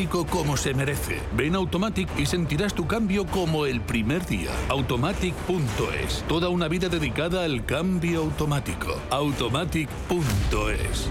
automático como se merece. Ven a Automatic y sentirás tu cambio como el primer día. Automatic.es. Toda una vida dedicada al cambio automático. Automatic.es.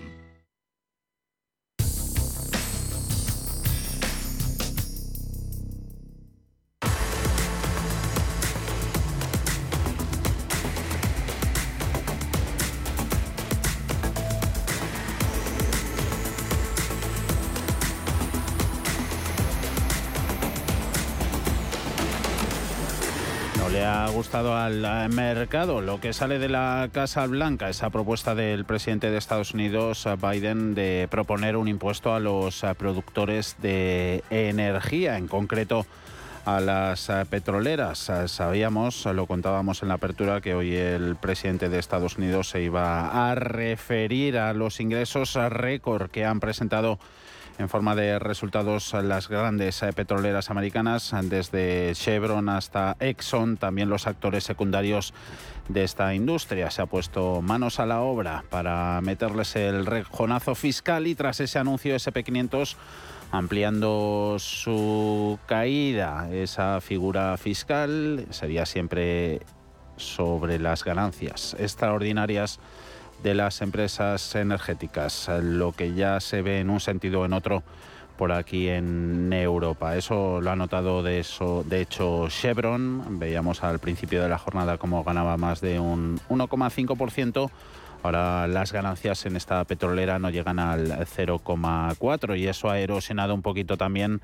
al eh, mercado lo que sale de la Casa Blanca, esa propuesta del presidente de Estados Unidos, eh, Biden, de proponer un impuesto a los eh, productores de energía, en concreto a las petroleras. Sabíamos, lo contábamos en la apertura, que hoy el presidente de Estados Unidos se iba a referir a los ingresos récord que han presentado en forma de resultados las grandes eh, petroleras americanas, desde Chevron hasta Exxon, también los actores secundarios de esta industria. Se ha puesto manos a la obra para meterles el rejonazo fiscal y tras ese anuncio SP500 ampliando su caída, esa figura fiscal sería siempre sobre las ganancias extraordinarias de las empresas energéticas, lo que ya se ve en un sentido o en otro por aquí en Europa. Eso lo ha notado de, eso, de hecho Chevron. Veíamos al principio de la jornada cómo ganaba más de un 1,5%. Ahora las ganancias en esta petrolera no llegan al 0,4 y eso ha erosionado un poquito también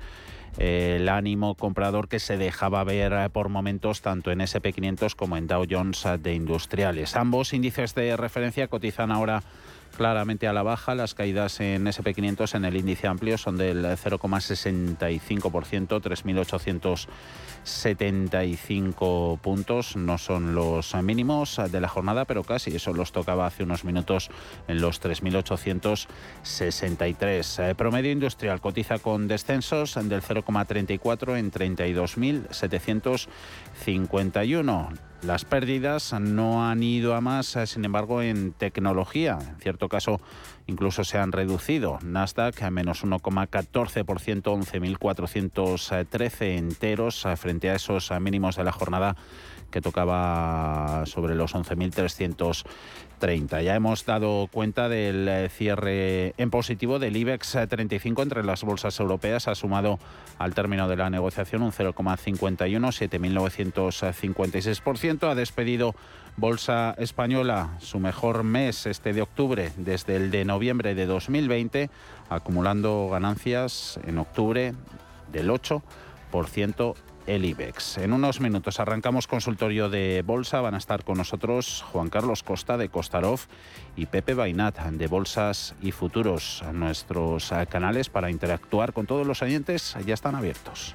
eh, el ánimo comprador que se dejaba ver eh, por momentos tanto en SP500 como en Dow Jones eh, de industriales. Ambos índices de referencia cotizan ahora claramente a la baja. Las caídas en SP500 en el índice amplio son del 0,65%, 3.800 75 puntos. No son los mínimos de la jornada, pero casi eso los tocaba hace unos minutos en los 3.863. Eh, promedio industrial cotiza con descensos del 0,34 en 32.751. Las pérdidas no han ido a más, eh, sin embargo, en tecnología. En cierto caso, incluso se han reducido. Nasdaq a menos 1,14%, 11.413 enteros eh, frente a esos eh, mínimos de la jornada que tocaba sobre los 11.330. Ya hemos dado cuenta del eh, cierre en positivo del IBEX 35 entre las bolsas europeas. Ha sumado al término de la negociación un 0,51, 7.956%. Ha despedido Bolsa Española su mejor mes este de octubre desde el de noviembre de 2020, acumulando ganancias en octubre del 8% el IBEX. En unos minutos arrancamos consultorio de bolsa. Van a estar con nosotros Juan Carlos Costa de Costarov y Pepe Bainat de Bolsas y Futuros. Nuestros canales para interactuar con todos los oyentes ya están abiertos.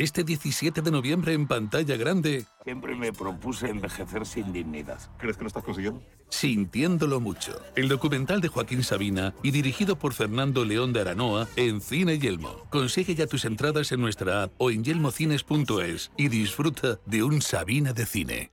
Este 17 de noviembre en pantalla grande. Siempre me propuse envejecer sin dignidad. ¿Crees que lo estás consiguiendo? Sintiéndolo mucho. El documental de Joaquín Sabina y dirigido por Fernando León de Aranoa en Cine Yelmo. Consigue ya tus entradas en nuestra app o en yelmocines.es y disfruta de un Sabina de cine.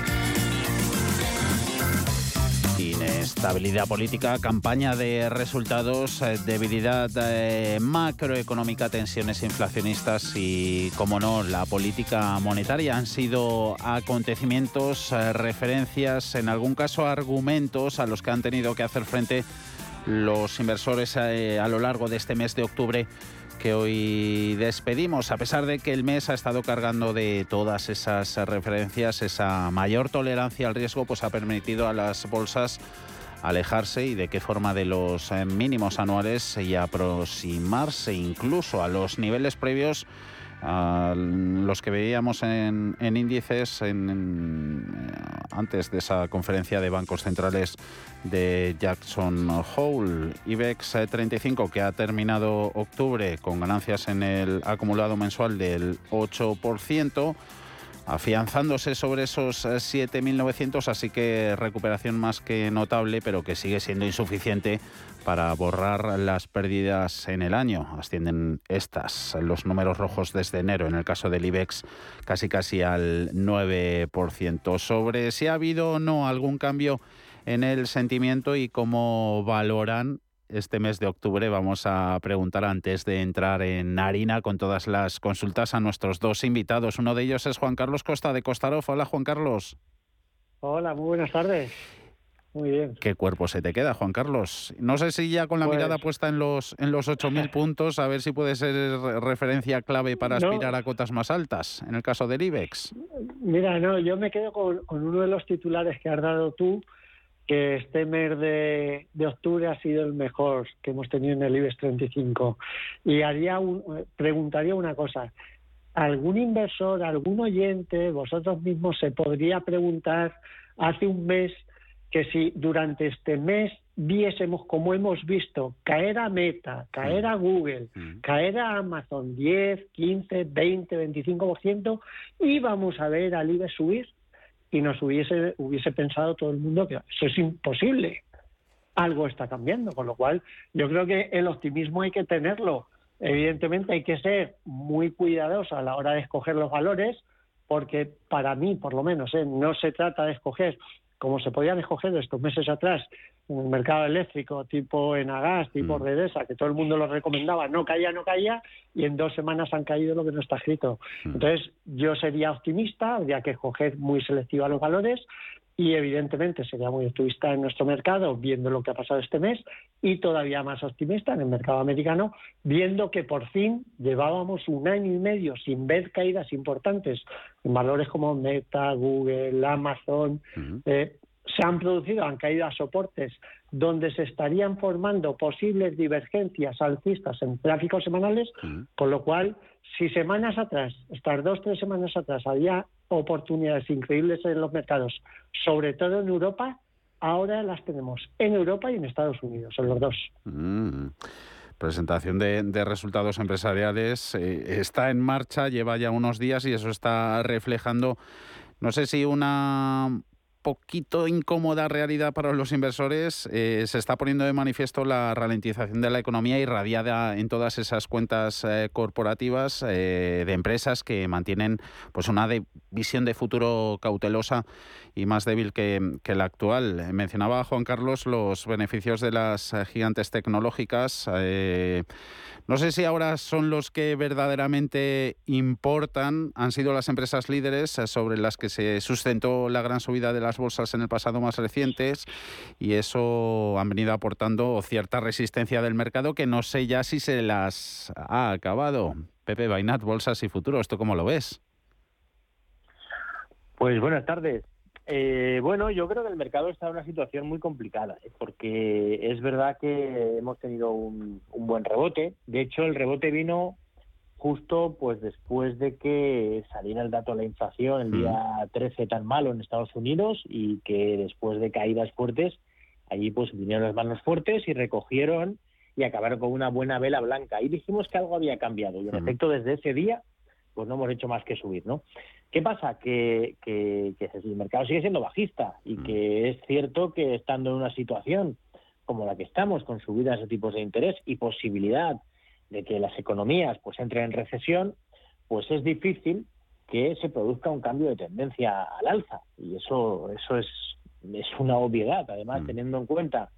Inestabilidad política, campaña de resultados, eh, debilidad eh, macroeconómica, tensiones inflacionistas y, como no, la política monetaria. Han sido acontecimientos, eh, referencias, en algún caso argumentos a los que han tenido que hacer frente los inversores a lo largo de este mes de octubre que hoy despedimos, a pesar de que el mes ha estado cargando de todas esas referencias, esa mayor tolerancia al riesgo, pues ha permitido a las bolsas alejarse y de qué forma de los eh, mínimos anuales y aproximarse incluso a los niveles previos a los que veíamos en, índices en, antes de esa conferencia de bancos centrales de Jackson Hole. IBEX 35 que ha terminado octubre con ganancias en el acumulado mensual del 8% afianzándose sobre esos 7.900, así que recuperación más que notable, pero que sigue siendo insuficiente para borrar las pérdidas en el año. Ascienden estas, los números rojos desde enero, en el caso del IBEX, casi casi al 9%. Sobre si ha habido o no algún cambio en el sentimiento y cómo valoran este mes de octubre vamos a preguntar antes de entrar en harina con todas las consultas a nuestros dos invitados. Uno de ellos es Juan Carlos Costa de Costarof. Hola Juan Carlos. Hola, muy buenas tardes. Muy bien. ¿Qué cuerpo se te queda, Juan Carlos? No sé si ya con la mirada pues puesta en los, en los 8.000 puntos, a ver si puede ser referencia clave para aspirar a cotas más altas, en el caso del IBEX. Mira, no, yo me quedo con, con uno de los titulares que has dado tú, que este mes de, octubre ha sido el mejor que hemos tenido en el IBEX 35. Y haría un, preguntaría una cosa. ¿Algún inversor, algún oyente, vosotros mismos, se podría preguntar hace un mes que si durante este mes viésemos, como hemos visto, caer a Meta, caer a Google, mm. caer a Amazon 10, 15, 20, 25%, íbamos a ver al IBEX subir? y nos hubiese, hubiese pensado todo el mundo que eso es imposible. Algo está cambiando, con lo cual yo creo que el optimismo hay que tenerlo. Evidentemente hay que ser muy cuidadoso a la hora de escoger los valores, porque para mí, por lo menos, ¿eh? no se trata de escoger como se podían escoger estos meses atrás en el mercado eléctrico, tipo Enagas, tipo mm. Redesa, que todo el mundo lo recomendaba, no caía, no caía, y en dos semanas han caído lo que no está escrito. Mm. Entonces, yo sería optimista, habría que escoger muy selectiva los valores, y evidentemente sería muy optimista en nuestro mercado viendo lo que ha pasado este mes y todavía más optimista en el mercado americano viendo que por fin llevábamos un año y medio sin ver caídas importantes en valores como Meta, Google, Amazon. Eh, se han producido, han caído a soportes donde se estarían formando posibles divergencias alcistas en gráficos semanales, con lo cual, si semanas atrás, estas dos, tres semanas atrás, había oportunidades increíbles en los mercados, sobre todo en Europa, ahora las tenemos en Europa y en Estados Unidos, en los dos. Mm. Presentación de, resultados empresariales eh, está en marcha, lleva ya unos días y eso está reflejando, no sé si una poquito incómoda realidad para los inversores. Eh, se está poniendo de manifiesto la ralentización de la economía irradiada en todas esas cuentas eh, corporativas eh, de empresas que mantienen pues una visión de futuro cautelosa y más débil que, que, la actual. Mencionaba Juan Carlos los beneficios de las gigantes tecnológicas. No sé si ahora son los que verdaderamente importan, han sido las empresas líderes eh, sobre las que se sustentó la gran subida de las bolsas en el pasado más recientes y eso han venido aportando cierta resistencia del mercado que no sé ya si se las ha acabado. Pepe Bainat, Bolsas y Futuro, ¿esto cómo lo ves? Pues buenas tardes. Eh, bueno, yo creo que el mercado está en una situación muy complicada, ¿eh? porque es verdad que hemos tenido un, buen rebote. De hecho, el rebote vino justo pues después de que saliera el dato de la inflación el día 13 tan malo en Estados Unidos y que después de caídas fuertes, allí pues vinieron las manos fuertes y recogieron y acabaron con una buena vela blanca. Y dijimos que algo había cambiado y en efecto desde ese día pues no hemos hecho más que subir, ¿no? ¿Qué pasa? Que, que, el mercado sigue siendo bajista y mm. que es cierto que estando en una situación como la que estamos, con subidas de tipos de interés y posibilidad de que las economías pues entren en recesión, pues es difícil que se produzca un cambio de tendencia al alza. Y eso, eso es, es una obviedad, además, mm. teniendo en cuenta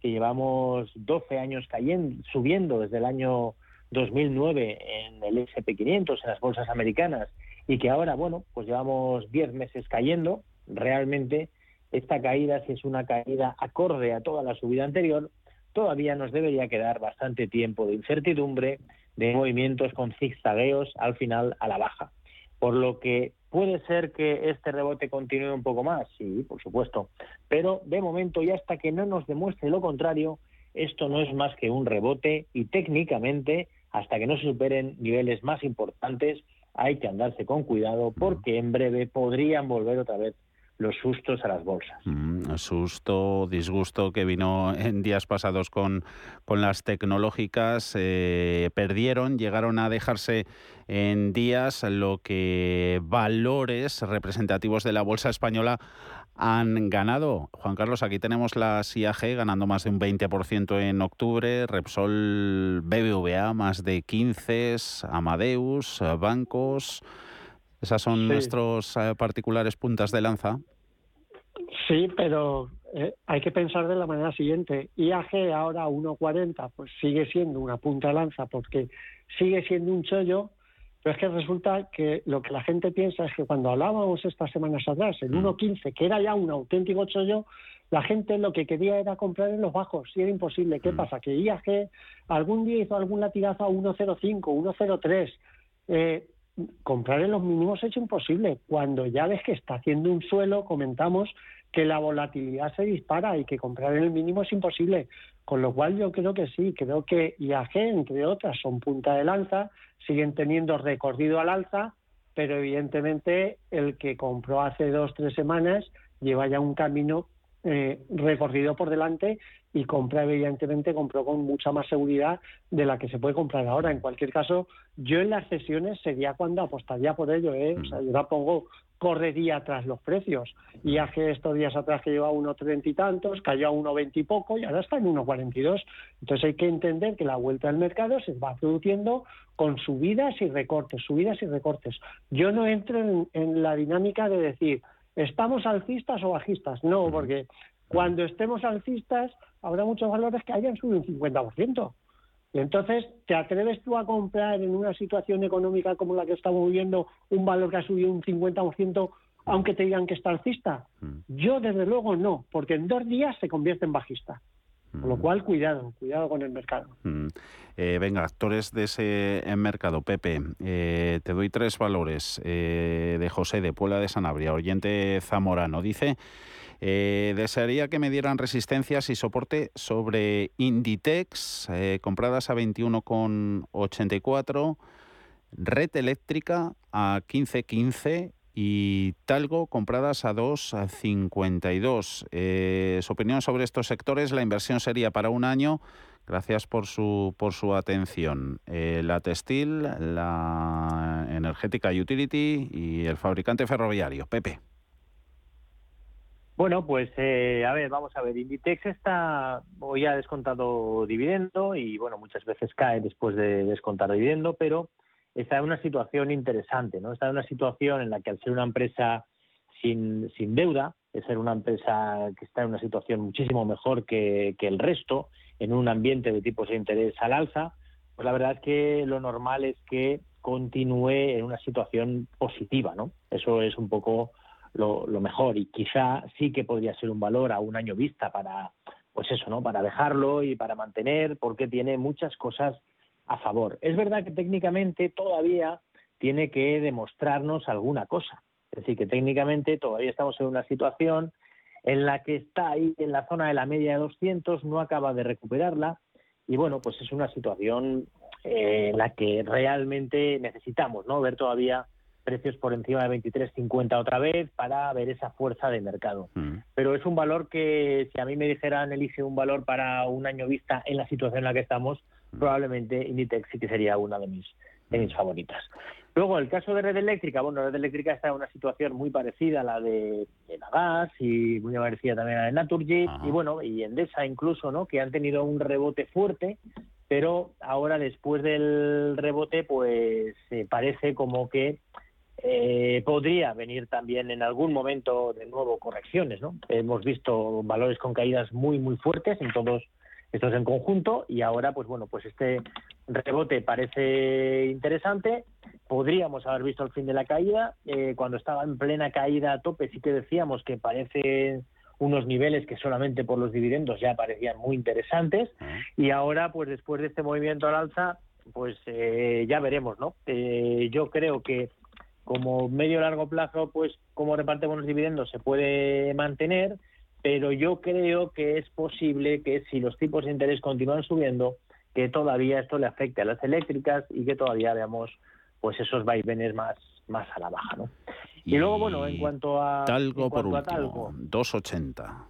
que llevamos 12 años cayendo, subiendo desde el año 2009 en el SP500, en las bolsas americanas, y que ahora, bueno, pues llevamos 10 meses cayendo, realmente esta caída, si es una caída acorde a toda la subida anterior, todavía nos debería quedar bastante tiempo de incertidumbre, de movimientos con zigzagueos al final a la baja. Por lo que puede ser que este rebote continúe un poco más, sí, por supuesto, pero de momento y hasta que no nos demuestre lo contrario, esto no es más que un rebote y técnicamente hasta que no se superen niveles más importantes, hay que andarse con cuidado porque en breve podrían volver otra vez los sustos a las bolsas. Mm, susto, disgusto que vino en días pasados con, con las tecnológicas. Eh, perdieron, llegaron a dejarse en días lo que valores representativos de la bolsa española han ganado. Juan Carlos, aquí tenemos la IAG ganando más de un 20% en octubre, Repsol BBVA más de 15, Amadeus, bancos. Esas son nuestros eh, particulares puntas de lanza. Sí, pero eh, hay que pensar de la manera siguiente. IAG ahora 1.40, pues sigue siendo una punta de lanza porque sigue siendo un chollo pero es que resulta que lo que la gente piensa es que cuando hablábamos estas semanas atrás, en 1.15, mm. que era ya un auténtico chollo, la gente lo que quería era comprar en los bajos y era imposible. ¿Qué mm. pasa? Que IAG algún día hizo algún latigazo a 1.05, 1.03. Eh, comprar en los mínimos es imposible. Cuando ya ves que está haciendo un suelo, comentamos que la volatilidad se dispara y que comprar en el mínimo es imposible. Con lo cual yo creo que sí, creo que IAG, entre otras, son punta de lanza, siguen teniendo recorrido al alza, pero evidentemente el que compró hace dos, tres semanas lleva ya un camino eh, recorrido por delante y compra, evidentemente, compró con mucha más seguridad de la que se puede comprar ahora. En cualquier caso, yo en las sesiones sería cuando apostaría por ello. ¿eh? O sea, yo la pongo correría tras los precios. Y hace estos días atrás que lleva a 1,30 y tantos, cayó a 1,20 y poco y ahora está en 1,42. Entonces hay que entender que la vuelta al mercado se va produciendo con subidas y recortes, subidas y recortes. Yo no entro en, la dinámica de decir, ¿estamos alcistas o bajistas? No, porque cuando estemos alcistas habrá muchos valores que hayan subido un 50%. Y entonces, ¿te atreves tú a comprar en una situación económica como la que estamos viviendo un valor que ha subido un 50% aunque te digan que está alcista. Yo, desde luego, no, porque en dos días se convierte en bajista. Con lo mm. cual, cuidado, cuidado con el mercado. Eh, venga, actores de ese mercado. Pepe, eh, te doy tres valores eh, de José de Puebla de Sanabria, oyente zamorano. Dice, desearía que me dieran resistencias y soporte sobre Inditex, compradas a 21,84, red eléctrica a 15,15 y Talgo compradas a 2,52. Eh, su opinión sobre estos sectores, la inversión sería para un año. Gracias por su, por su atención. Eh, la textil, la energética utility y el fabricante ferroviario. Pepe. Bueno, pues eh, a ver, vamos a ver. Inditex está hoy ha descontado dividendo y bueno, muchas veces cae después de descontar dividendo, pero está en una situación interesante, ¿no? Está en una situación en la que al ser una empresa sin, sin deuda, es ser una empresa que está en una situación muchísimo mejor que, el resto, en un ambiente de tipos de interés al alza, pues la verdad es que lo normal es que continúe en una situación positiva, ¿no? Eso es un poco lo, lo, mejor y quizá sí que podría ser un valor a un año vista para, pues eso, ¿no? Para dejarlo y para mantener, porque tiene muchas cosas a favor. Es verdad que técnicamente todavía tiene que demostrarnos alguna cosa. Es decir, que técnicamente todavía estamos en una situación en la que está ahí en la zona de la media de 200, no acaba de recuperarla y bueno, pues es una situación eh, en la que realmente necesitamos no ver todavía precios por encima de 23.50 otra vez para ver esa fuerza de mercado. Mm. Pero es un valor que si a mí me dijeran elige un valor para un año vista en la situación en la que estamos, probablemente Inditex sí que sería una de mis, de mis favoritas. Luego, el caso de Red Eléctrica, bueno, Red Eléctrica está en una situación muy parecida a la de, de Nagas y muy parecida también a la de Naturgy y bueno, y Endesa incluso, ¿no? Que han tenido un rebote fuerte, pero ahora después del rebote, pues eh, parece como que eh, podría venir también en algún momento de nuevo correcciones, ¿no? Hemos visto valores con caídas muy, muy fuertes en todos esto es en conjunto y ahora, pues bueno, pues este rebote parece interesante. Podríamos haber visto el fin de la caída. Eh, cuando estaba en plena caída a tope, sí que decíamos que parecen unos niveles que solamente por los dividendos ya parecían muy interesantes. Y ahora, pues después de este movimiento al alza, pues eh, ya veremos, ¿no? Eh, yo creo que como medio largo plazo, pues como reparte buenos dividendos se puede mantener pero yo creo que es posible que si los tipos de interés continúan subiendo, que todavía esto le afecte a las eléctricas y que todavía veamos pues esos vaivenes más, más a la baja. ¿no? Y, luego, bueno, en cuanto a... Talgo por último, 2,80.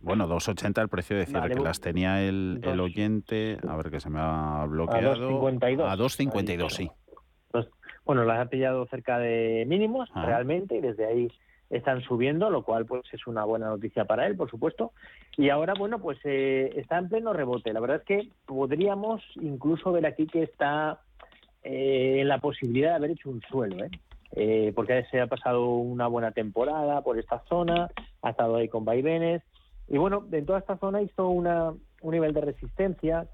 Bueno, 2,80 el precio, decir que las tenía el, el, oyente, a ver que se me ha bloqueado. A 2,52. sí. bueno, las ha pillado cerca de mínimos, ah. realmente, y desde ahí están subiendo, lo cual pues es una buena noticia para él, por supuesto. Y ahora, bueno, pues eh, está en pleno rebote. La verdad es que podríamos incluso ver aquí que está eh, en la posibilidad de haber hecho un suelo, ¿eh? ¿eh? porque se ha pasado una buena temporada por esta zona, ha estado ahí con vaivenes. Y bueno, en toda esta zona hizo una, un nivel de resistencia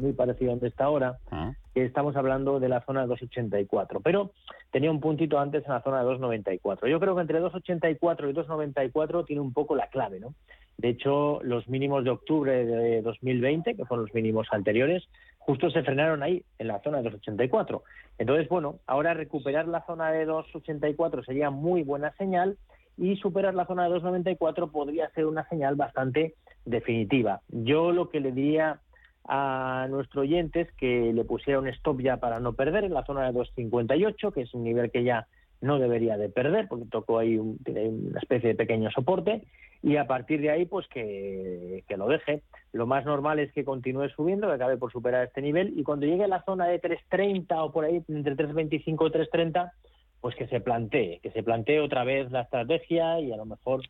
muy parecido a donde está ahora, ah. que estamos hablando de la zona de 284, pero tenía un puntito antes en la zona de 294. Yo creo que entre 284 y 294 tiene un poco la clave, ¿no? De hecho, los mínimos de octubre de 2020, que fueron los mínimos anteriores, justo se frenaron ahí, en la zona de 284. Entonces, bueno, ahora recuperar la zona de 284 sería muy buena señal y superar la zona de 294 podría ser una señal bastante definitiva. Yo lo que le diría a nuestros oyentes que le pusiera un stop ya para no perder en la zona de 2.58, que es un nivel que ya no debería de perder, porque tocó ahí una especie de pequeño soporte, y a partir de ahí, pues que, lo deje. Lo más normal es que continúe subiendo, que acabe por superar este nivel, y cuando llegue a la zona de 3.30 o por ahí, entre 3.25 y 3.30, pues que se plantee, que se plantee otra vez la estrategia y a lo mejor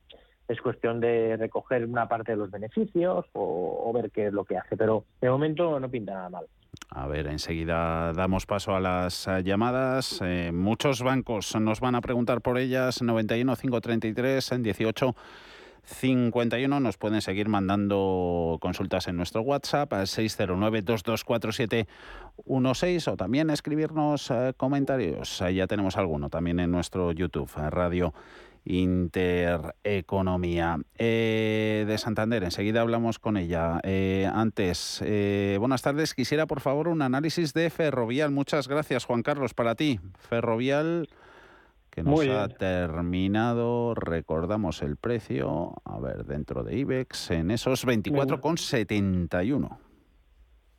es cuestión de recoger una parte de los beneficios o, ver qué es lo que hace, pero de momento no pinta nada mal. A ver, enseguida damos paso a las eh, llamadas. Eh, muchos bancos nos van a preguntar por ellas. 91 533 en 18 51. Nos pueden seguir mandando consultas en nuestro WhatsApp al 609-224716 o también escribirnos eh, comentarios. ya tenemos alguno también en nuestro YouTube, Radio Intereconomía. Eh, de Santander, enseguida hablamos con ella. Eh, antes, buenas tardes. Quisiera, por favor, un análisis de Ferrovial. Muchas gracias, Juan Carlos, para ti. Ferrovial que nos ha terminado, recordamos el precio, a ver, dentro de IBEX, en esos 24,71.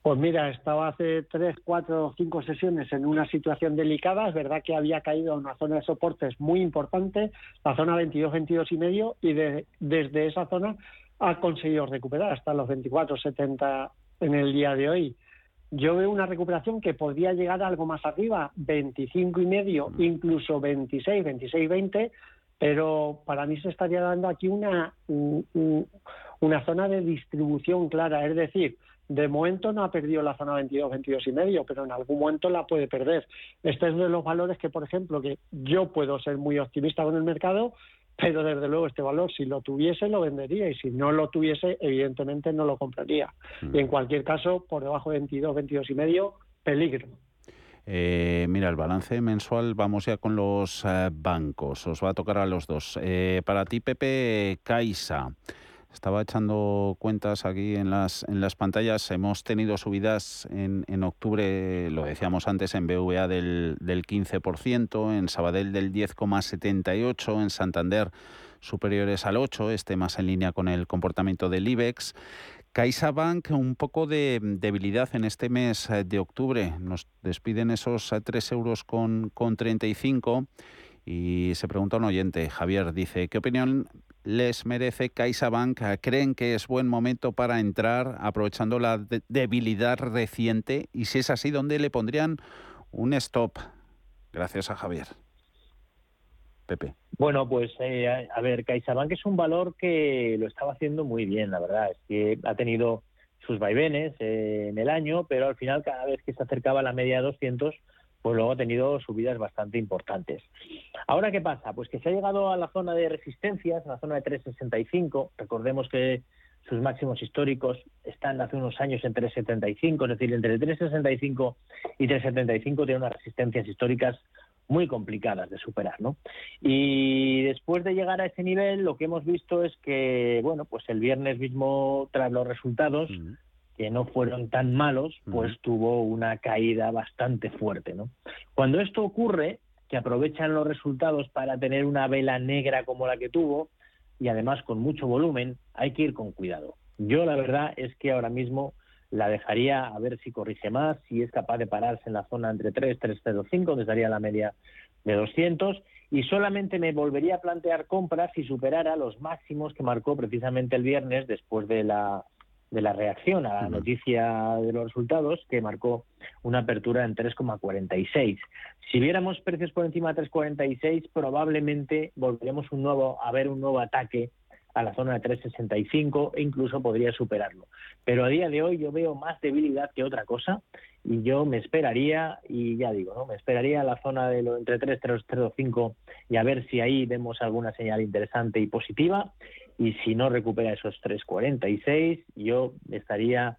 Pues mira, estaba hace tres, cuatro, cinco sesiones en una situación delicada. Es verdad que había caído a una zona de soportes muy importante, la zona 22, 22 y medio, y desde esa zona ha conseguido recuperar hasta los 24,70 en el día de hoy. Yo veo una recuperación que podría llegar algo más arriba, 25 y medio, incluso 26, 26, 20, pero para mí se estaría dando aquí una, una zona de distribución clara, es decir, de momento no ha perdido la zona 22, 22 y medio, pero en algún momento la puede perder. Este es uno de los valores que, por ejemplo, que yo puedo ser muy optimista con el mercado, pero desde luego este valor, si lo tuviese, lo vendería y si no lo tuviese, evidentemente no lo compraría. Y en mm. cualquier caso, por debajo de 22, 22 y medio, peligro. Eh, mira, el balance mensual, vamos ya con los eh, bancos, os va a tocar a los dos. Eh, para ti, Pepe Caixa. Estaba echando cuentas aquí en las, en las pantallas. Hemos tenido subidas en, en octubre, lo decíamos antes, en BVA del, del 15%, en Sabadell del 10,78%, en Santander superiores al 8%, este más en línea con el comportamiento del IBEX. CaixaBank, un poco de debilidad en este mes de octubre. Nos despiden esos 3 euros con, con 35 y se pregunta un oyente, Javier, dice, ¿qué opinión les merece CaixaBank? ¿Creen que es buen momento para entrar aprovechando la debilidad reciente? Y si es así, ¿dónde le pondrían un stop? Gracias a Javier. Pepe. Bueno, pues eh, a ver, CaixaBank es un valor que lo estaba haciendo muy bien, la verdad. Es que ha tenido sus vaivenes eh, en el año, pero al final cada vez que se acercaba a la media de 200 pues luego ha tenido subidas bastante importantes. Ahora, ¿qué pasa? Pues que se ha llegado a la zona de resistencias, a la zona de 365. Recordemos que sus máximos históricos están hace unos años en 375, es decir, entre 365 y 375 tiene unas resistencias históricas muy complicadas de superar, ¿no? Y después de llegar a ese nivel, lo que hemos visto es que, bueno, pues el viernes mismo, tras los resultados, que no fueron tan malos, pues tuvo una caída bastante fuerte. ¿no? Cuando esto ocurre, que aprovechan los resultados para tener una vela negra como la que tuvo, y además con mucho volumen, hay que ir con cuidado. Yo la verdad es que ahora mismo la dejaría a ver si corrige más, si es capaz de pararse en la zona entre 3, 305, donde estaría la media de 200, y solamente me volvería a plantear compras si superara los máximos que marcó precisamente el viernes después de la de la reacción a la noticia de los resultados, que marcó una apertura en 3,46. Si viéramos precios por encima de 3,46, probablemente volveremos un nuevo, a ver un nuevo ataque a la zona de 3,65 e incluso podría superarlo. Pero a día de hoy yo veo más debilidad que otra cosa y yo me esperaría, y ya digo, ¿no? me esperaría a la zona de lo entre 3, 3,5 y a ver si ahí vemos alguna señal interesante y positiva y si no recupera esos 3.46, yo estaría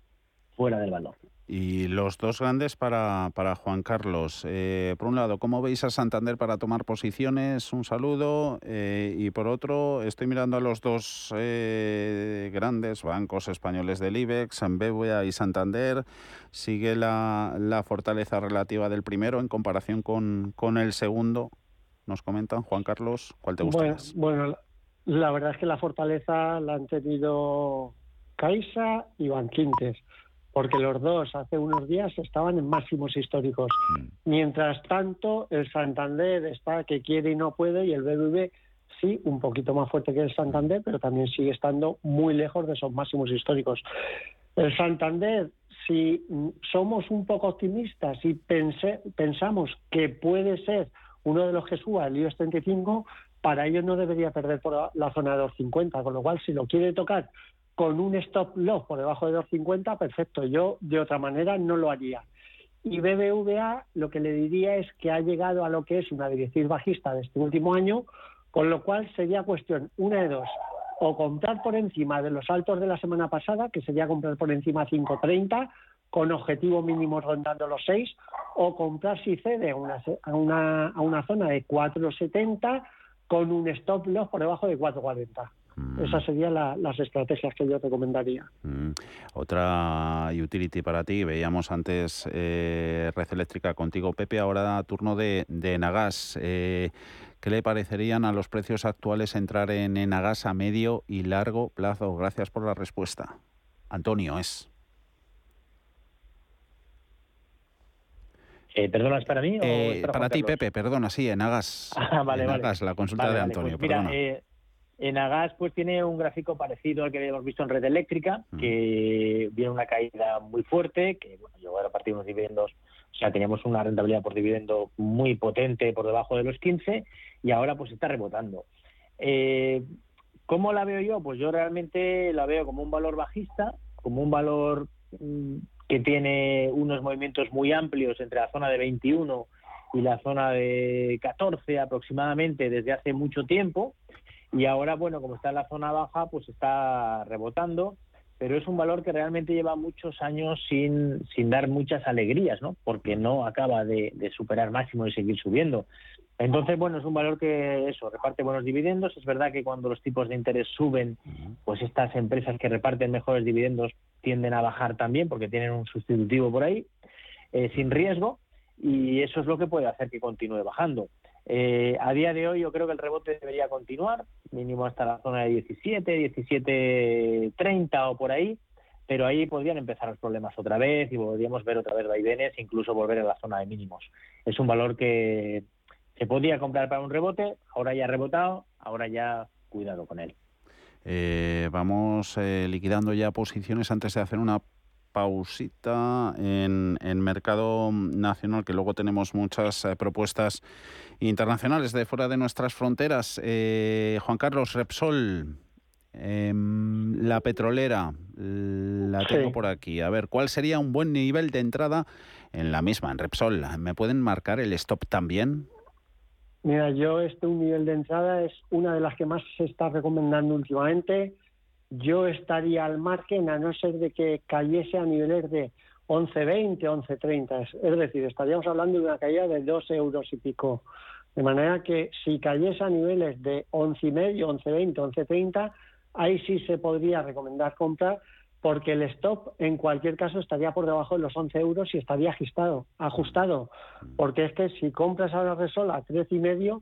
fuera del valor. Y los dos grandes para, para Juan Carlos. Eh, por un lado, ¿cómo veis a Santander para tomar posiciones? Un saludo. Eh, y por otro, estoy mirando a los dos eh, grandes bancos españoles del IBEX, BBVA y Santander. ¿Sigue la, la, fortaleza relativa del primero en comparación con, con el segundo? Nos comentan, Juan Carlos, ¿cuál te gusta bueno, más? Bueno, la verdad es que la fortaleza la han tenido Caixa y Banquintes, porque los dos hace unos días estaban en máximos históricos. Mm. Mientras tanto, el Santander está que quiere y no puede, y el BBV sí, un poquito más fuerte que el Santander, pero también sigue estando muy lejos de esos máximos históricos. El Santander, si somos un poco optimistas y pensamos que puede ser uno de los que suba el IBEX 35, para ello no debería perder por la zona de 250, con lo cual si lo quiere tocar con un stop loss por debajo de 250, perfecto, yo de otra manera no lo haría. Y BBVA lo que le diría es que ha llegado a lo que es una directriz bajista de este último año, con lo cual sería cuestión, una de dos, o comprar por encima de los altos de la semana pasada, que sería comprar por encima 5.30, con objetivo mínimo rondando los 6, o comprar si cede a una, a una, a una zona de 4.70 con un stop loss por debajo de 4.40. Mm. Esas serían las estrategias que yo recomendaría. Mm. Otra utility para ti, veíamos antes eh, Red Eléctrica contigo, Pepe, ahora turno de, de Enagas. Eh, ¿Qué le parecerían a los precios actuales entrar en Enagas a medio y largo plazo? Gracias por la respuesta. Antonio, es. Eh, ¿Perdonas para mí? Eh, para, ti, Pepe, perdona, sí, Enagas. Ah, vale, Enagas, la consulta de Antonio. Pues mira, eh, en Agas pues tiene un gráfico parecido al que habíamos visto en red eléctrica, que viene una caída muy fuerte, que bueno, llegó a partir de unos dividendos, o sea, teníamos una rentabilidad por dividendo muy potente por debajo de los 15 y ahora pues está rebotando. Eh, ¿Cómo la veo yo? Pues yo realmente la veo como un valor bajista, como un valor mm, que tiene unos movimientos muy amplios entre la zona de 21 y la zona de 14 aproximadamente desde hace mucho tiempo. Y ahora, bueno, como está en la zona baja, pues está rebotando, pero es un valor que realmente lleva muchos años sin, sin dar muchas alegrías, ¿no? Porque no acaba de, superar máximo y seguir subiendo. Entonces, bueno, es un valor que eso, reparte buenos dividendos. Es verdad que cuando los tipos de interés suben, pues estas empresas que reparten mejores dividendos tienden a bajar también porque tienen un sustitutivo por ahí, eh, sin riesgo, y eso es lo que puede hacer que continúe bajando. Eh, a día de hoy yo creo que el rebote debería continuar, mínimo hasta la zona de 17, 17, 30 o por ahí, pero ahí podrían empezar los problemas otra vez y podríamos ver otra vez vaivenes, incluso volver a la zona de mínimos. Es un valor que se podía comprar para un rebote, ahora ya ha rebotado, ahora ya cuidado con él. Eh, vamos eh, liquidando ya posiciones antes de hacer una pausita en, en, mercado nacional, que luego tenemos muchas eh, propuestas internacionales de fuera de nuestras fronteras. Eh, Juan Carlos Repsol, em, la petrolera, la tengo por aquí. A ver, ¿cuál sería un buen nivel de entrada en la misma, en Repsol? ¿Me pueden marcar el stop también? Mira, yo este un nivel de entrada es una de las que más se está recomendando últimamente yo estaría al margen a no ser de que cayese a niveles de 11.20, 11.30. Es decir, estaríamos hablando de una caída de 2 euros y pico. De manera que si cayese a niveles de 11.5, 11.20, 11.30, ahí sí se podría recomendar comprar porque el stop en cualquier caso estaría por debajo de los 11 euros y estaría ajustado, ajustado. Porque es que si compras ahora Resol a 13,5,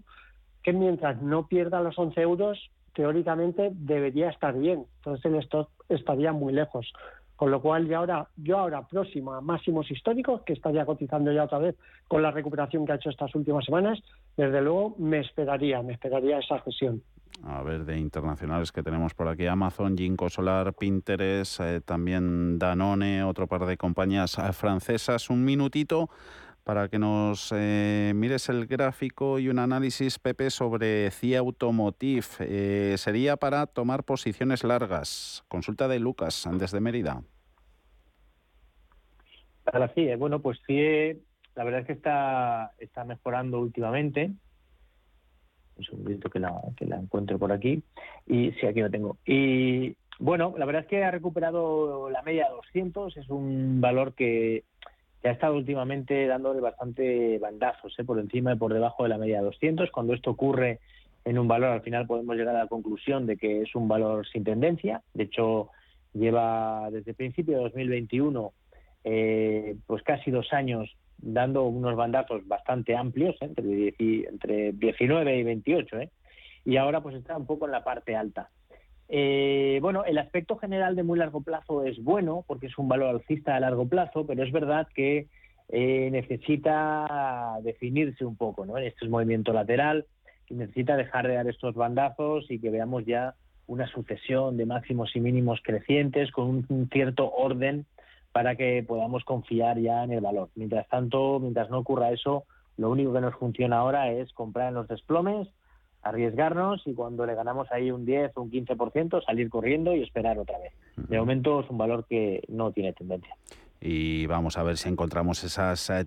que mientras no pierda los 11 euros, teóricamente debería estar bien. Entonces el stock estaría muy lejos. Con lo cual, ya ahora, yo ahora próximo a máximos históricos, que estaría cotizando ya otra vez con la recuperación que ha hecho estas últimas semanas, desde luego me esperaría, me esperaría esa sesión. A ver, de internacionales que tenemos por aquí, Amazon, Ginkgo Solar, Pinterest, eh, también Danone, otro par de compañías eh, francesas. Un minutito para que nos eh, mires el gráfico y un análisis, Pepe, sobre CIA Automotive. Eh, sería para tomar posiciones largas. Consulta de Lucas, antes de Mérida. Para la CIE, bueno, pues CIE, la verdad es que está, está mejorando últimamente. Un segundito que la, que la encuentro por aquí. Y sí, aquí lo tengo. Y bueno, la verdad es que ha recuperado la media de 200. Es un valor que que ha estado últimamente dándole bastante bandazos ¿eh? por encima y por debajo de la media de 200. Cuando esto ocurre en un valor, al final podemos llegar a la conclusión de que es un valor sin tendencia. De hecho, lleva desde principio de 2021 eh, pues casi dos años dando unos bandazos bastante amplios, ¿eh? entre, entre 19 y 28, ¿eh? y ahora pues está un poco en la parte alta. Eh, bueno, el aspecto general de muy largo plazo es bueno porque es un valor alcista a largo plazo, pero es verdad que eh, necesita definirse un poco, ¿no? Este es movimiento lateral, que necesita dejar de dar estos bandazos y que veamos ya una sucesión de máximos y mínimos crecientes con un cierto orden para que podamos confiar ya en el valor. Mientras tanto, mientras no ocurra eso, lo único que nos funciona ahora es comprar en los desplomes arriesgarnos y cuando le ganamos ahí un 10 o un 15% salir corriendo y esperar otra vez. De momento es un valor que no tiene tendencia. Y vamos a ver si encontramos esas eh,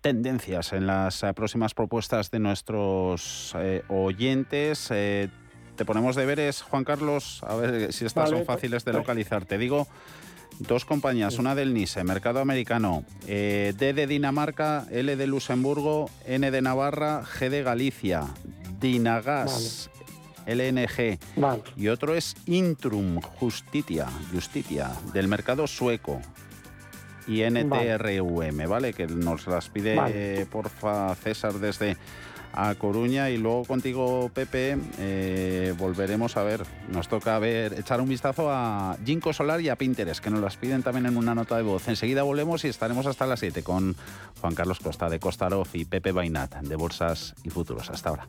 tendencias en las eh, próximas propuestas de nuestros eh, oyentes. te ponemos deberes, Juan Carlos, a ver si estas son Vale, fáciles de pues- localizar. Te digo dos compañías, una del NISE, mercado americano, eh, D de Dinamarca, L de Luxemburgo, N de Navarra, G de Galicia, Dinagas, LNG. Vale. Y otro es Intrum Justitia, Justitia, del mercado sueco. Y NTRVM, ¿vale? Que nos las pide, eh, porfa, César, desde a Coruña. Y luego contigo, Pepe, eh, volveremos a ver. Nos toca ver, echar un vistazo a Ginkgo Solar y a Pinterest, que nos las piden también en una nota de voz. Enseguida volvemos y estaremos hasta las 7 con Juan Carlos Costa de Costaroff y Pepe Bainat de Bolsas y Futuros. Hasta ahora.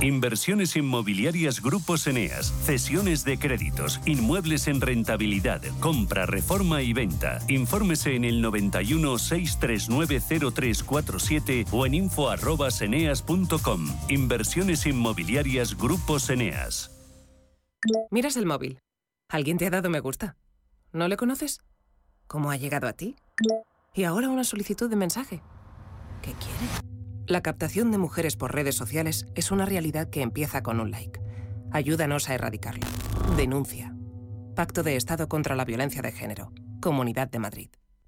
Inversiones inmobiliarias Grupos Eneas, cesiones de créditos, inmuebles en rentabilidad, compra, reforma y venta. Infórmese en el 91 639 0347 o en info@eneas.com. Inversiones inmobiliarias Grupos Eneas. Miras el móvil. ¿Alguien te ha dado me gusta? ¿No le conoces? ¿Cómo ha llegado a ti? Y ahora una solicitud de mensaje. ¿Qué quiere? La captación de mujeres por redes sociales es una realidad que empieza con un like. Ayúdanos a erradicarla. Denuncia. Pacto de Estado contra la Violencia de Género. Comunidad de Madrid.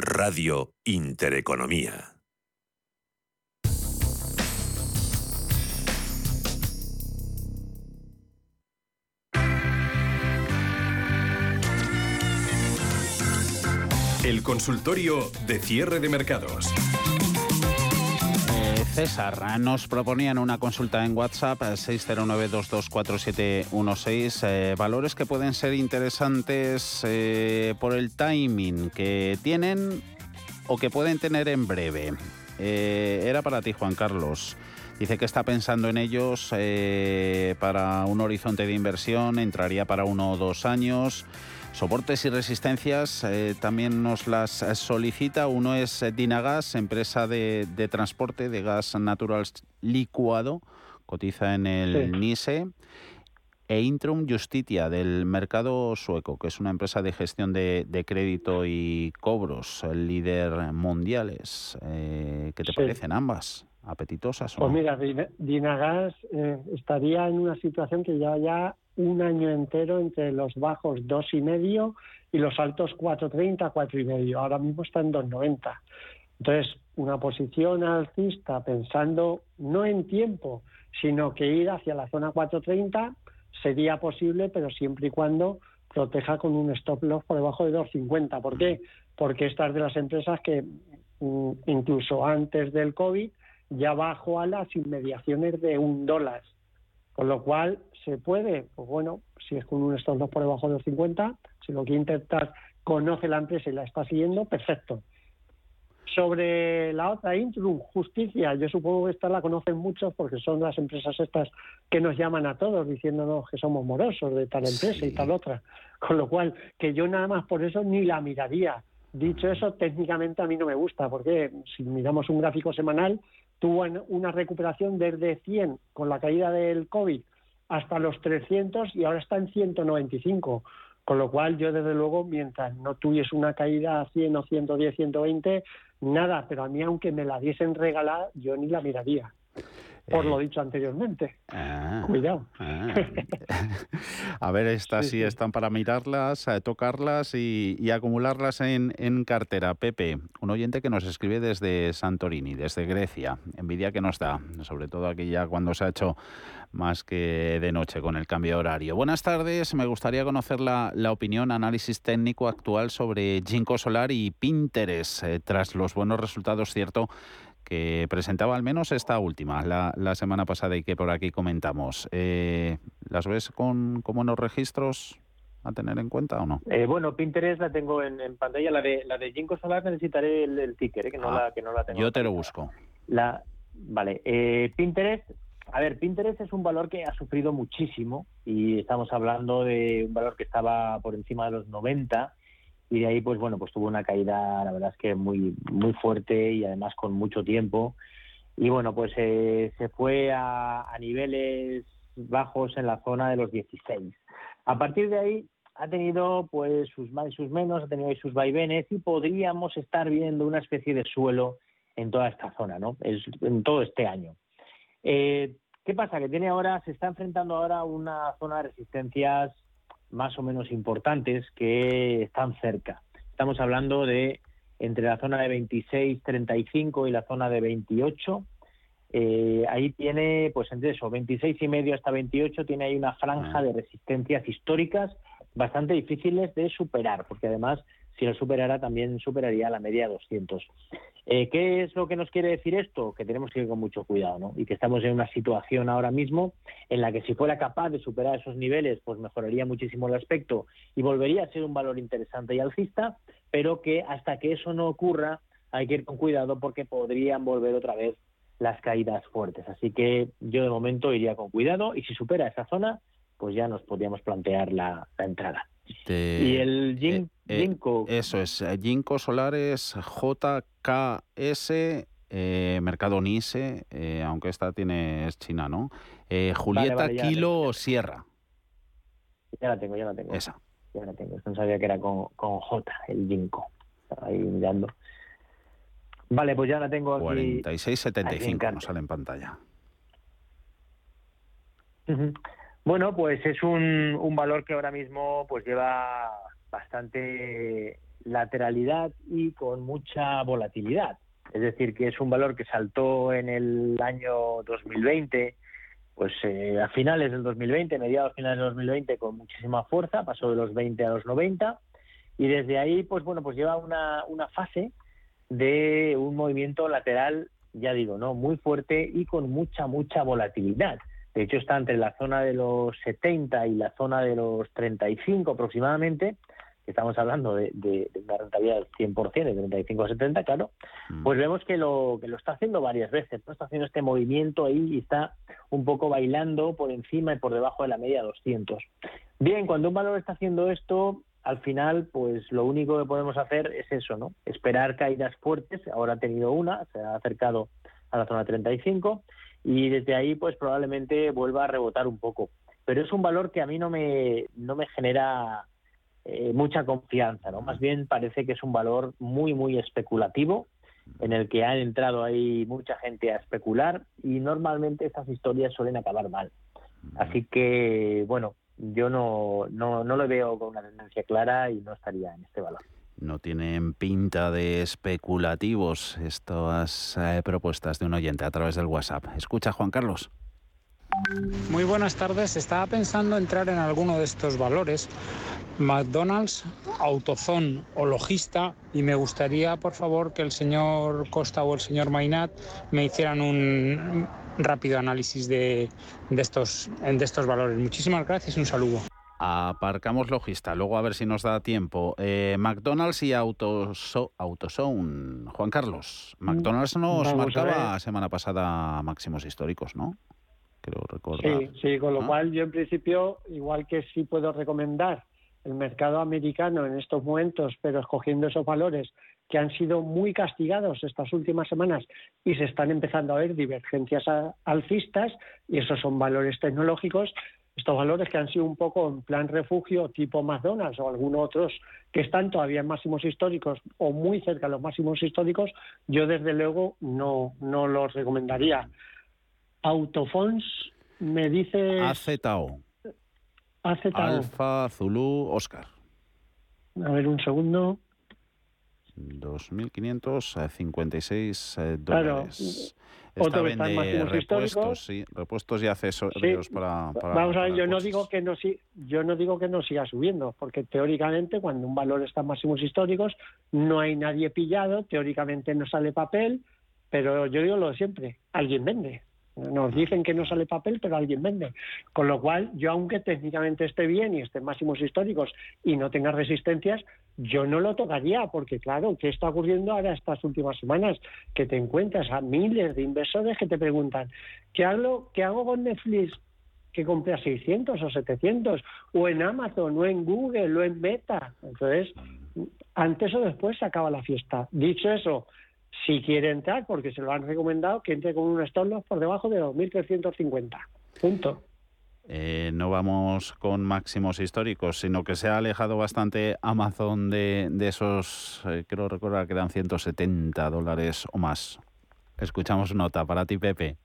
Radio Intereconomía. El consultorio de cierre de mercados. Eh, César, nos proponían una consulta en WhatsApp eh, 609224716, eh, valores que pueden ser interesantes eh, por el timing que tienen o que pueden tener en breve. Eh, era para ti, Juan Carlos. Dice que está pensando en ellos eh, para un horizonte de inversión, entraría para uno o dos años. Soportes y resistencias eh, también nos las solicita. Uno es eh, Dinagas, empresa de, de transporte de gas natural licuado, cotiza en el Sí. NISE. E Intrum Justitia del mercado sueco, que es una empresa de gestión de, de crédito y cobros, el líder mundiales. Eh, ¿Qué te Sí. parecen ambas? ¿Apetitosas o Pues no? mira, Dina- Dinagas eh, estaría en una situación que lleva ya un año entero entre los bajos dos y medio y los altos 4.30, cuatro y medio. Ahora mismo está en 2.90. Entonces, una posición alcista pensando no en tiempo, sino que ir hacia la zona 4.30 sería posible, pero siempre y cuando proteja con un stop loss por debajo de 2.50. ¿Por qué? Porque esta es de las empresas que mm, incluso antes del COVID ya bajó a las inmediaciones de un dólar. Con lo cual, ¿se puede? Pues bueno, si es con un stop loss por debajo de 2.50, si lo quiere intentar, conoce la empresa y la está siguiendo, perfecto. Sobre la otra, Intrum, Justicia, yo supongo que esta la conocen muchos porque son las empresas estas que nos llaman a todos diciéndonos que somos morosos de tal empresa y tal otra. Con lo cual, que yo nada más por eso ni la miraría. Dicho eso, técnicamente a mí no me gusta porque si miramos un gráfico semanal, tuvo una recuperación desde 100 con la caída del COVID hasta los 300 y ahora está en 195. Con lo cual, yo desde luego, mientras no tuviese una caída a 100 o 110, 120, nada, pero a mí aunque me la diesen regalada, yo ni la miraría por lo eh, dicho anteriormente. Ah, Cuidado. Ah. a ver, estas sí, están para mirarlas, eh, tocarlas y, acumularlas en, en, cartera. Pepe, un oyente que nos escribe desde Santorini, desde Grecia. Envidia que nos da, sobre todo aquí ya cuando se ha hecho más que de noche con el cambio de horario. Buenas tardes, me gustaría conocer la, la opinión, análisis técnico actual sobre Ginkgo Solar y Pinterest, eh, tras los buenos resultados, cierto, que presentaba al menos esta última, la, la semana pasada y que por aquí comentamos. Eh, ¿Las ves con, con buenos registros a tener en cuenta o no? Eh, bueno, Pinterest la tengo en, pantalla, la de la de Ginkgo Solar necesitaré el, ticker, eh, que, no ah, la, que no la tengo. Yo te lo busco. La, vale, eh, Pinterest, a ver, Pinterest es un valor que ha sufrido muchísimo y estamos hablando de un valor que estaba por encima de los 90 y de ahí pues bueno pues tuvo una caída la verdad es que muy muy fuerte y además con mucho tiempo. Y bueno pues eh, se fue a, niveles bajos en la zona de los 16 a partir de ahí ha tenido pues sus más y sus menos ha tenido sus vaivenes y podríamos estar viendo una especie de suelo en toda esta zona no es, en todo este año. Eh, qué pasa que tiene ahora se está enfrentando ahora a una zona de resistencias más o menos importantes que están cerca. Estamos hablando de entre la zona de 26-35 y la zona de 28. Eh, ahí tiene, pues entre eso, 26 y medio hasta 28, tiene ahí una franja ah. de resistencias históricas bastante difíciles de superar, porque además si lo superara también superaría la media de 200. Eh, ¿Qué es lo que nos quiere decir esto? Que tenemos que ir con mucho cuidado ¿no? y que estamos en una situación ahora mismo en la que si fuera capaz de superar esos niveles, pues mejoraría muchísimo el aspecto y volvería a ser un valor interesante y alcista, pero que hasta que eso no ocurra hay que ir con cuidado porque podrían volver otra vez las caídas fuertes. Así que yo de momento iría con cuidado y si supera esa zona, pues ya nos podríamos plantear la entrada y el eh, eh, Ginkgo. eso es, eh, Ginkgo Solares JKS, Mercado Nise, aunque esta tiene es China, ¿no? Julieta Kilo Sierra. Ya la tengo, ya la tengo. Esa. Ya la tengo. No sabía que era con, con J, el Ginkgo. ahí mirando. Vale, pues ya la tengo aquí. 46.75 nos sale en pantalla. Bueno, pues es un, un valor que ahora mismo pues lleva bastante lateralidad y con mucha volatilidad. Es decir, que es un valor que saltó en el año 2020, pues eh, a finales del 2020, mediados finales del 2020, con muchísima fuerza, pasó de los 20 a los 90, y desde ahí, pues bueno, pues lleva una, una fase de un movimiento lateral, ya digo, ¿no? Muy fuerte y con mucha, mucha volatilidad. De hecho, está entre la zona de los 70 y la zona de los 35 aproximadamente, estamos hablando de, una rentabilidad del 100%, de 35 a 70, claro, mm. pues vemos que lo, que lo está haciendo varias veces, ¿no? está haciendo este movimiento ahí y está un poco bailando por encima y por debajo de la media 200. Bien, cuando un valor está haciendo esto, al final, pues lo único que podemos hacer es eso, ¿no? Esperar caídas fuertes. Ahora ha tenido una, se ha acercado a la zona 35 y desde ahí pues probablemente vuelva a rebotar un poco. Pero es un valor que a mí no me, no me genera eh, mucha confianza, ¿no? Más bien parece que es un valor muy, muy especulativo en el que ha entrado ahí mucha gente a especular y normalmente estas historias suelen acabar mal. Así que, bueno, yo no, no, no lo veo con una tendencia clara y no estaría en este valor. No tienen pinta de especulativos estas eh, propuestas de un oyente a través del WhatsApp. Escucha, Juan Carlos. Muy buenas tardes. Estaba pensando entrar en alguno de estos valores, McDonald's, Autozone o Logista, y me gustaría, por favor, que el señor Costa o el señor Mainat me hicieran un rápido análisis de estos, de estos valores. Muchísimas gracias y un saludo. Aparcamos logista, luego a ver si nos da tiempo. Eh, McDonald's y Autoso Autozone. Juan Carlos, mm, McDonald's nos marcaba semana pasada máximos históricos, ¿no? Creo recordar. Sí, sí, con lo cual yo en principio, igual que sí puedo recomendar el mercado americano en estos momentos, pero escogiendo esos valores que han sido muy castigados estas últimas semanas y se están empezando a ver divergencias alcistas y esos son valores tecnológicos estos valores que han sido un poco en plan refugio tipo McDonald's o algunos otros que están todavía en máximos históricos o muy cerca de los máximos históricos, yo desde luego no, no los recomendaría. Autofons me dice... AZO. AZO. Alfa, Zulu, Oscar. A ver, un segundo. 2.556 eh, dólares. Claro, vende repuestos, sí, repuestos y accesorios para, Vamos a ver, yo no digo que no yo no digo que no siga subiendo, porque teóricamente cuando un valor está en máximos históricos no hay nadie pillado, teóricamente no sale papel, pero yo digo lo de siempre, alguien vende. Nos dicen que no sale papel, pero alguien vende. Con lo cual, yo aunque técnicamente esté bien y esté en máximos históricos y no tenga resistencias, yo no lo tocaría, porque claro, ¿qué está ocurriendo ahora estas últimas semanas? Que te encuentras a miles de inversores que te preguntan, ¿qué hago, qué hago con Netflix? que compré a 600 o 700, o en Amazon, o en Google, o en Meta. Entonces, antes o después se acaba la fiesta. Dicho eso, si quiere entrar, porque se lo han recomendado, que entre con un stop por debajo de 2.350. Punto. Eh, no vamos con máximos históricos, sino que se ha alejado bastante Amazon de, de esos, eh, creo recordar que eran 170 dólares o más. Escuchamos nota para ti, Pepe.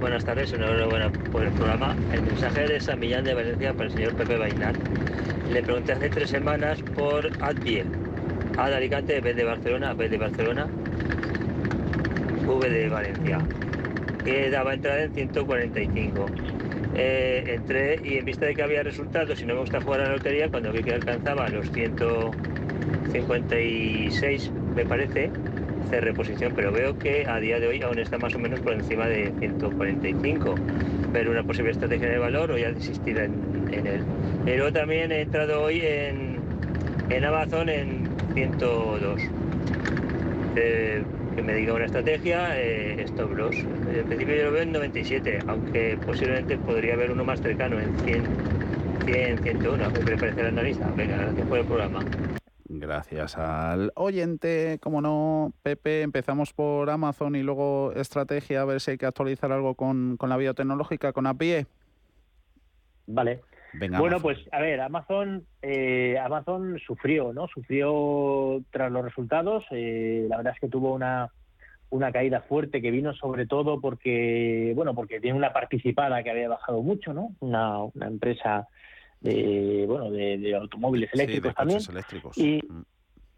Buenas tardes, enhorabuena por el programa. El mensaje de San Millán de Valencia para el señor Pepe Bainat. Le pregunté hace tres semanas por Adviel a de Alicante, B de Barcelona, B de Barcelona, V de Valencia, que daba entrada en 145. Eh, entré y en vista de que había resultados, si no me gusta jugar a la lotería, cuando vi que alcanzaba los 156, me parece, cerré posición, pero veo que a día de hoy aún está más o menos por encima de 145. Ver una posible estrategia de valor o ya desistir en, él. Pero también he entrado hoy en, en Amazon en 102. Eh, que me diga una estrategia, eh, stop loss. En principio yo lo veo en 97, aunque posiblemente podría haber uno más cercano en 100, 100 101, me parece el analista. Venga, gracias por el programa. Gracias al oyente, como no, Pepe, empezamos por Amazon y luego estrategia, a ver si hay que actualizar algo con, con la biotecnológica, con APIE. Vale, bueno, pues a ver, Amazon, eh, Amazon sufrió, ¿no? Sufrió tras los resultados. Eh, la verdad es que tuvo una, una caída fuerte que vino sobre todo porque, bueno, porque tiene una participada que había bajado mucho, ¿no? Una, una empresa de, bueno, de, automóviles eléctricos también. Eléctricos. Y, mm.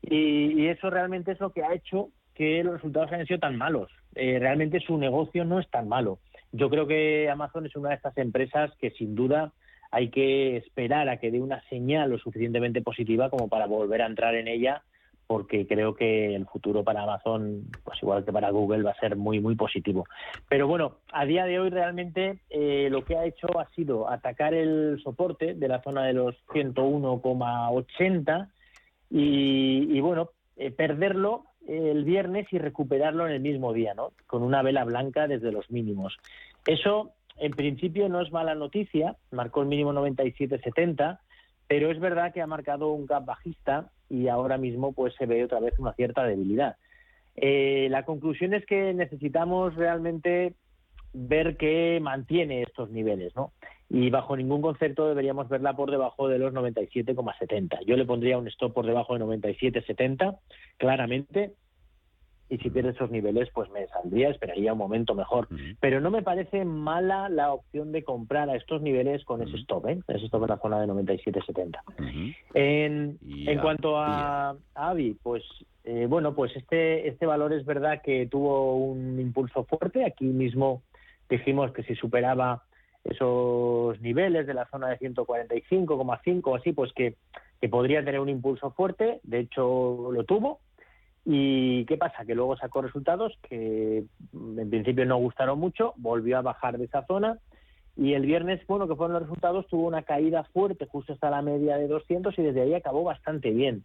y, y, eso realmente es lo que ha hecho que los resultados hayan sido tan malos. Eh, realmente su negocio no es tan malo. Yo creo que Amazon es una de estas empresas que sin duda hay que esperar a que dé una señal lo suficientemente positiva como para volver a entrar en ella porque creo que el futuro para Amazon, pues igual que para Google, va a ser muy, muy positivo. Pero bueno, a día de hoy realmente eh, lo que ha hecho ha sido atacar el soporte de la zona de los 101,80 y, y bueno, eh, perderlo el viernes y recuperarlo en el mismo día, ¿no? Con una vela blanca desde los mínimos. Eso en principio no es mala noticia, marcó el mínimo 97.70, pero es verdad que ha marcado un gap bajista y ahora mismo pues se ve otra vez una cierta debilidad. Eh, la conclusión es que necesitamos realmente ver que mantiene estos niveles, ¿no? Y bajo ningún concepto deberíamos verla por debajo de los 97,70. Yo le pondría un stop por debajo de 97,70, claramente, y si pierde esos niveles, pues me saldría, esperaría un momento mejor. Pero no me parece mala la opción de comprar a estos niveles con ese stop, ¿eh? ese stop en la zona de 97-70. En, en cuanto a, Avi, pues eh, bueno, pues este, este valor es verdad que tuvo un impulso fuerte. Aquí mismo dijimos que si superaba esos niveles de la zona de 145,5 o así, pues que, que podría tener un impulso fuerte. De hecho, lo tuvo ¿Y qué pasa? Que luego sacó resultados que en principio no gustaron mucho, volvió a bajar de esa zona y el viernes, bueno, que fueron los resultados, tuvo una caída fuerte justo hasta la media de 200 y desde ahí acabó bastante bien.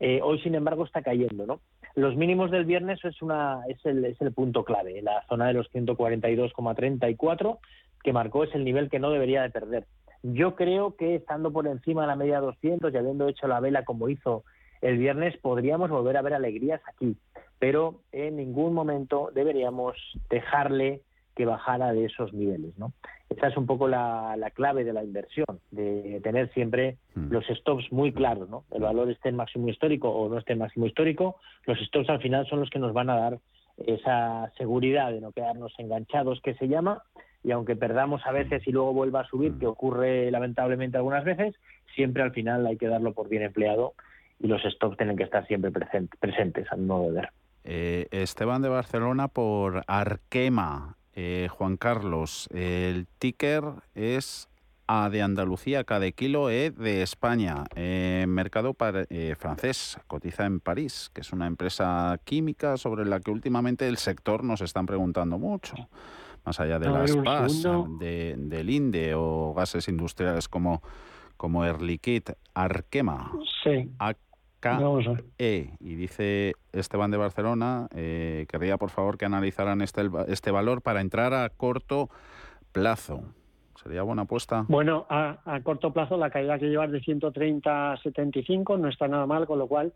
Eh, hoy, sin embargo, está cayendo, ¿no? Los mínimos del viernes es, una, es, el, es el punto clave, la zona de los 142,34 que marcó es el nivel que no debería de perder. Yo creo que estando por encima de la media 200 y habiendo hecho la vela como hizo el viernes, podríamos volver a ver alegrías aquí, pero en ningún momento deberíamos dejarle que bajara de esos niveles. ¿no? Esa es un poco la, clave de la inversión, de tener siempre hmm. los stops muy claros. ¿no? El valor esté en máximo histórico o no esté en máximo histórico, los stops al final son los que nos van a dar esa seguridad de no quedarnos enganchados, que se llama, y aunque perdamos a veces y luego vuelva a subir, que ocurre lamentablemente algunas veces, siempre al final hay que darlo por bien empleado y los stops tienen que estar siempre presentes, al modo de ver. Eh, Esteban de Barcelona por Arquema. Eh, Juan Carlos, el ticker es A de Andalucía, K de kilo, E de España. Eh, mercado para, eh, francés, cotiza en París, que es una empresa química sobre la que últimamente el sector nos están preguntando mucho. Más allá de las PAS, de, del INDE o gases industriales como, como Erlikit, Arkema. Sí. E. Y dice Esteban de Barcelona, eh, querría por favor que analizaran este, este valor para entrar a corto plazo. ¿Sería buena apuesta? Bueno, a, corto plazo la caída que llevar de 130 a 75 no está nada mal, con lo cual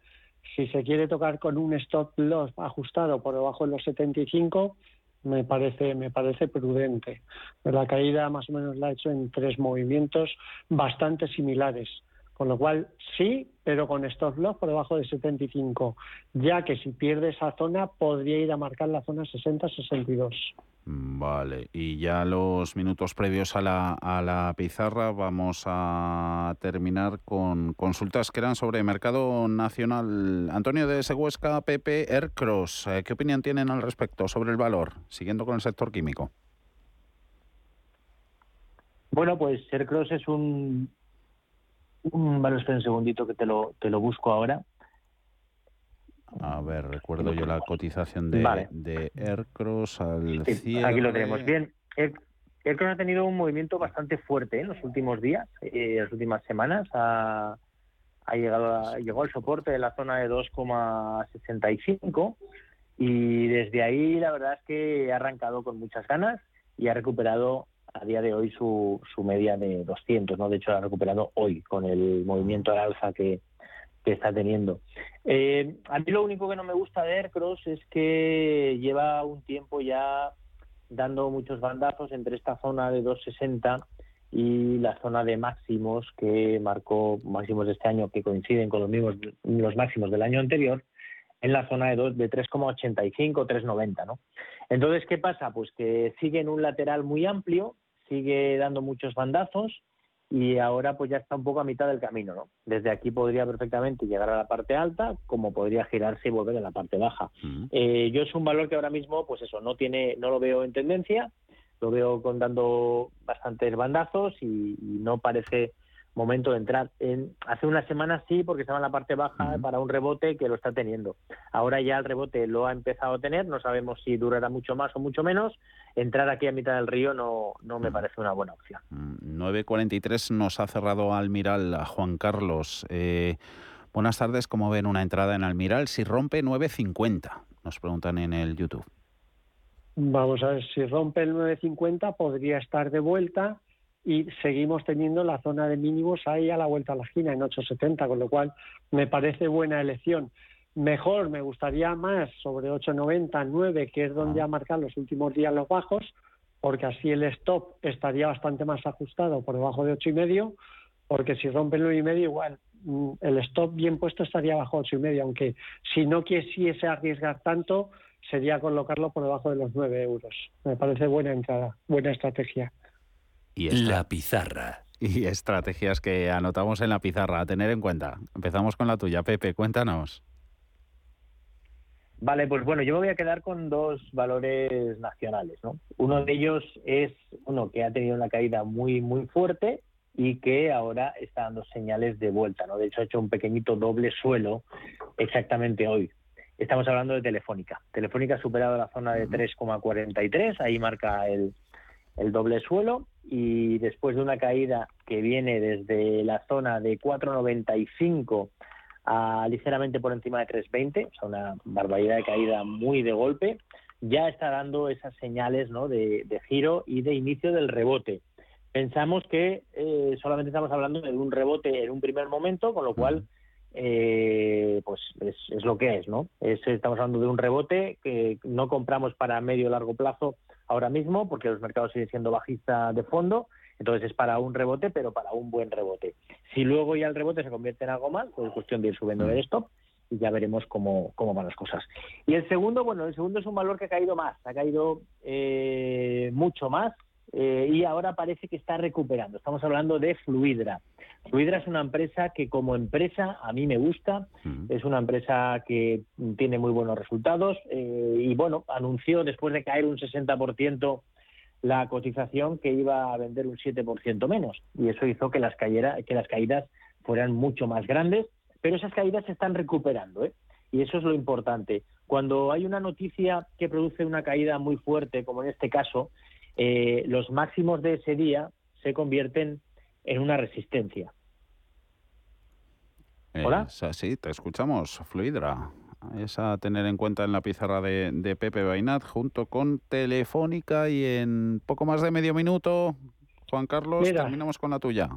si se quiere tocar con un stop loss ajustado por debajo de los 75 me parece me parece prudente. La caída más o menos la ha hecho en tres movimientos bastante similares. Con lo cual, sí, pero con stop loss por debajo de 75, ya que si pierde esa zona podría ir a marcar la zona 60-62. Mm, vale, y ya los minutos previos a la, a la pizarra vamos a terminar con consultas que eran sobre mercado nacional. Antonio de Seguesca, PP, Aircross, eh, ¿qué opinión tienen al respecto sobre el valor, siguiendo con el sector químico? Bueno, pues Aircross es un un, vale, espera un segundito que te lo, te lo busco ahora. A ver, recuerdo yo la cotización de, de Aircross al Aquí lo tenemos. Bien, Aircross ha tenido un movimiento bastante fuerte ¿eh? en los últimos días, en eh, las últimas semanas. Ha, ha llegado llegó al soporte de la zona de 2,65 y desde ahí la verdad es que ha arrancado con muchas ganas y ha recuperado a día de hoy su, su media de 200, ¿no? De hecho, la ha recuperado hoy con el movimiento al alza que, está teniendo. Eh, a mí lo único que no me gusta de Aircross es que lleva un tiempo ya dando muchos bandazos entre esta zona de 260 y la zona de máximos que marcó máximos de este año que coinciden con los mismos los máximos del año anterior en la zona de, de 3,85 3,90 ¿no? Entonces, ¿qué pasa? Pues que sigue en un lateral muy amplio sigue dando muchos bandazos y ahora pues ya está un poco a mitad del camino, ¿no? Desde aquí podría perfectamente llegar a la parte alta, como podría girarse y volver a la parte baja. Eh, yo es un valor que ahora mismo, pues eso, no tiene, no lo veo en tendencia, lo veo con dando bastantes bandazos y no parece momento de entrar. En, hace unas semanas sí, porque estaba en la parte baja para un rebote que lo está teniendo. Ahora ya el rebote lo ha empezado a tener, no sabemos si durará mucho más o mucho menos. Entrar aquí a mitad del río no, no me parece una buena opción. 9.43 nos ha cerrado Almiral a Juan Carlos. Eh, buenas tardes, ¿cómo ven una entrada en Almiral si rompe 9.50? Nos preguntan en el YouTube. Vamos a ver, si rompe el 9.50 podría estar de vuelta y seguimos teniendo la zona de mínimos ahí a la vuelta a la esquina en 8,70, con lo cual me parece buena elección. Mejor, me gustaría más sobre 8,90, 9, que es donde ha marcado los últimos días los bajos, porque así el stop estaría bastante más ajustado por debajo de 8,5, porque si rompe el 9,5 igual mm, el stop bien puesto estaría bajo 8,5, aunque si no quisiese arriesgar tanto, sería colocarlo por debajo de los 9 euros. Me parece buena entrada, buena estrategia y la pizarra. Y estrategias que anotamos en la pizarra a tener en cuenta. Empezamos con la tuya, Pepe, cuéntanos. Vale, pues bueno, yo me voy a quedar con dos valores nacionales, ¿no? Uno de ellos es uno que ha tenido una caída muy muy fuerte y que ahora está dando señales de vuelta, ¿no? De hecho ha hecho un pequeñito doble suelo exactamente hoy. Estamos hablando de Telefónica. Telefónica ha superado la zona de 3,43, ahí marca el, el doble suelo y después de una caída que viene desde la zona de 4,95 a ligeramente por encima de 3,20, o sea, una barbaridad de caída muy de golpe, ya está dando esas señales ¿no? de, giro y de inicio del rebote. Pensamos que eh, solamente estamos hablando de un rebote en un primer momento, con lo cual eh, pues es, lo que es, ¿no? estamos hablando de un rebote que no compramos para medio o largo plazo ahora mismo, porque los mercados siguen siendo bajistas de fondo, entonces es para un rebote, pero para un buen rebote. Si luego ya el rebote se convierte en algo más, pues es cuestión de ir subiendo el stop y ya veremos cómo, cómo van las cosas. Y el segundo, bueno, el segundo es un valor que ha caído más, ha caído eh, mucho más eh, y ahora parece que está recuperando. Estamos hablando de Fluidra. Fluidra es una empresa que como empresa a mí me gusta, es una empresa que tiene muy buenos resultados eh, y bueno, anunció después de caer un 60% la cotización que iba a vender un 7% menos y eso hizo que las, que las caídas fueran mucho más grandes pero esas caídas se están recuperando, ¿eh? Y eso es lo importante. Cuando hay una noticia que produce una caída muy fuerte, como en este caso, eh, los máximos de ese día se convierten en una resistencia. ¿Hola? sí, te escuchamos, Fluidra. Es a tener en cuenta en la pizarra de, Pepe Bainat, junto con Telefónica y en poco más de medio minuto, Juan Carlos, terminamos con la tuya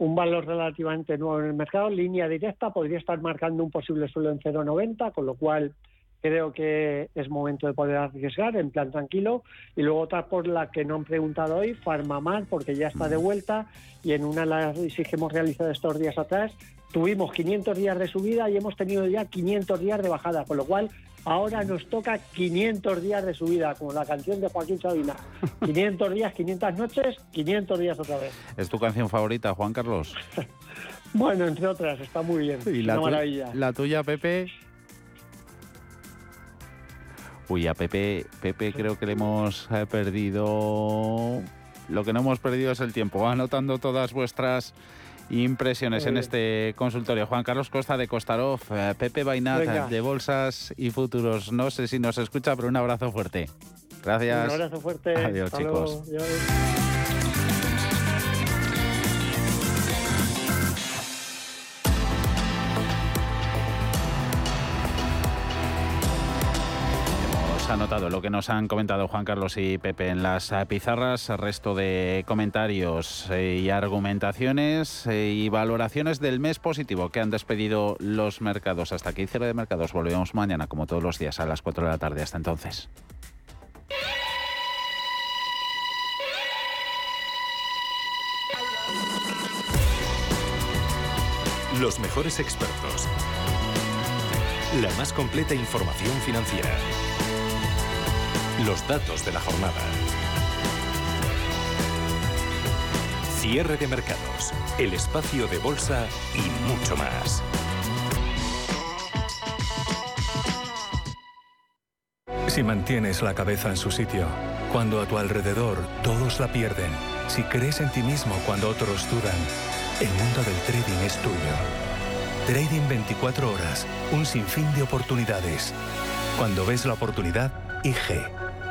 un valor relativamente nuevo en el mercado, línea directa, podría estar marcando un posible suelo en 0,90, con lo cual creo que es momento de poder arriesgar en plan tranquilo. Y luego otra por la que no han preguntado hoy, Farmamar, porque ya está de vuelta y en una las que hemos realizado estos días atrás tuvimos 500 días de subida y hemos tenido ya 500 días de bajada, con lo cual ahora nos toca 500 días de subida, como la canción de Joaquín Sabina. 500 días, 500 noches, 500 días otra vez. ¿Es tu canción favorita, Juan Carlos? bueno, entre otras, está muy bien. ¿Y la, maravilla. la tuya, Pepe? Uy, a Pepe, Pepe creo que le hemos eh, perdido... Lo que no hemos perdido es el tiempo. Anotando todas vuestras impresiones en este consultorio. Juan Carlos Costa de Costarov, eh, Pepe Bainat de Bolsas y Futuros. No sé si nos escucha, pero un abrazo fuerte. Gracias. Un abrazo fuerte. Adiós, chicos. Anotado lo que nos han comentado Juan Carlos y Pepe en las pizarras, resto de comentarios eh, y argumentaciones eh, y valoraciones del mes positivo que han despedido los mercados. Hasta aquí cierre de mercados. Volvemos mañana como todos los días a las 4 de la tarde. Hasta entonces. Los mejores expertos. La más completa información financiera. Los datos de la jornada. Cierre de mercados, el espacio de bolsa y mucho más. Si mantienes la cabeza en su sitio, cuando a tu alrededor todos la pierden, si crees en ti mismo cuando otros dudan, el mundo del trading es tuyo. Trading 24 horas, un sinfín de oportunidades. Cuando ves la oportunidad, IG.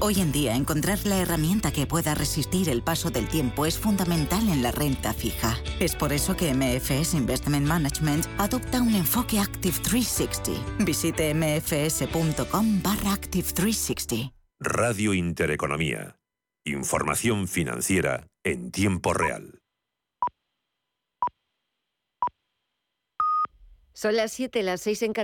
Hoy en día, encontrar la herramienta que pueda resistir el paso del tiempo es fundamental en la renta fija. Es por eso que MFS Investment Management adopta un enfoque Active 360. Visite mfs.com barra Active 360. Radio Intereconomía. Información financiera en tiempo real. Son las 7, las 6 en Canadá.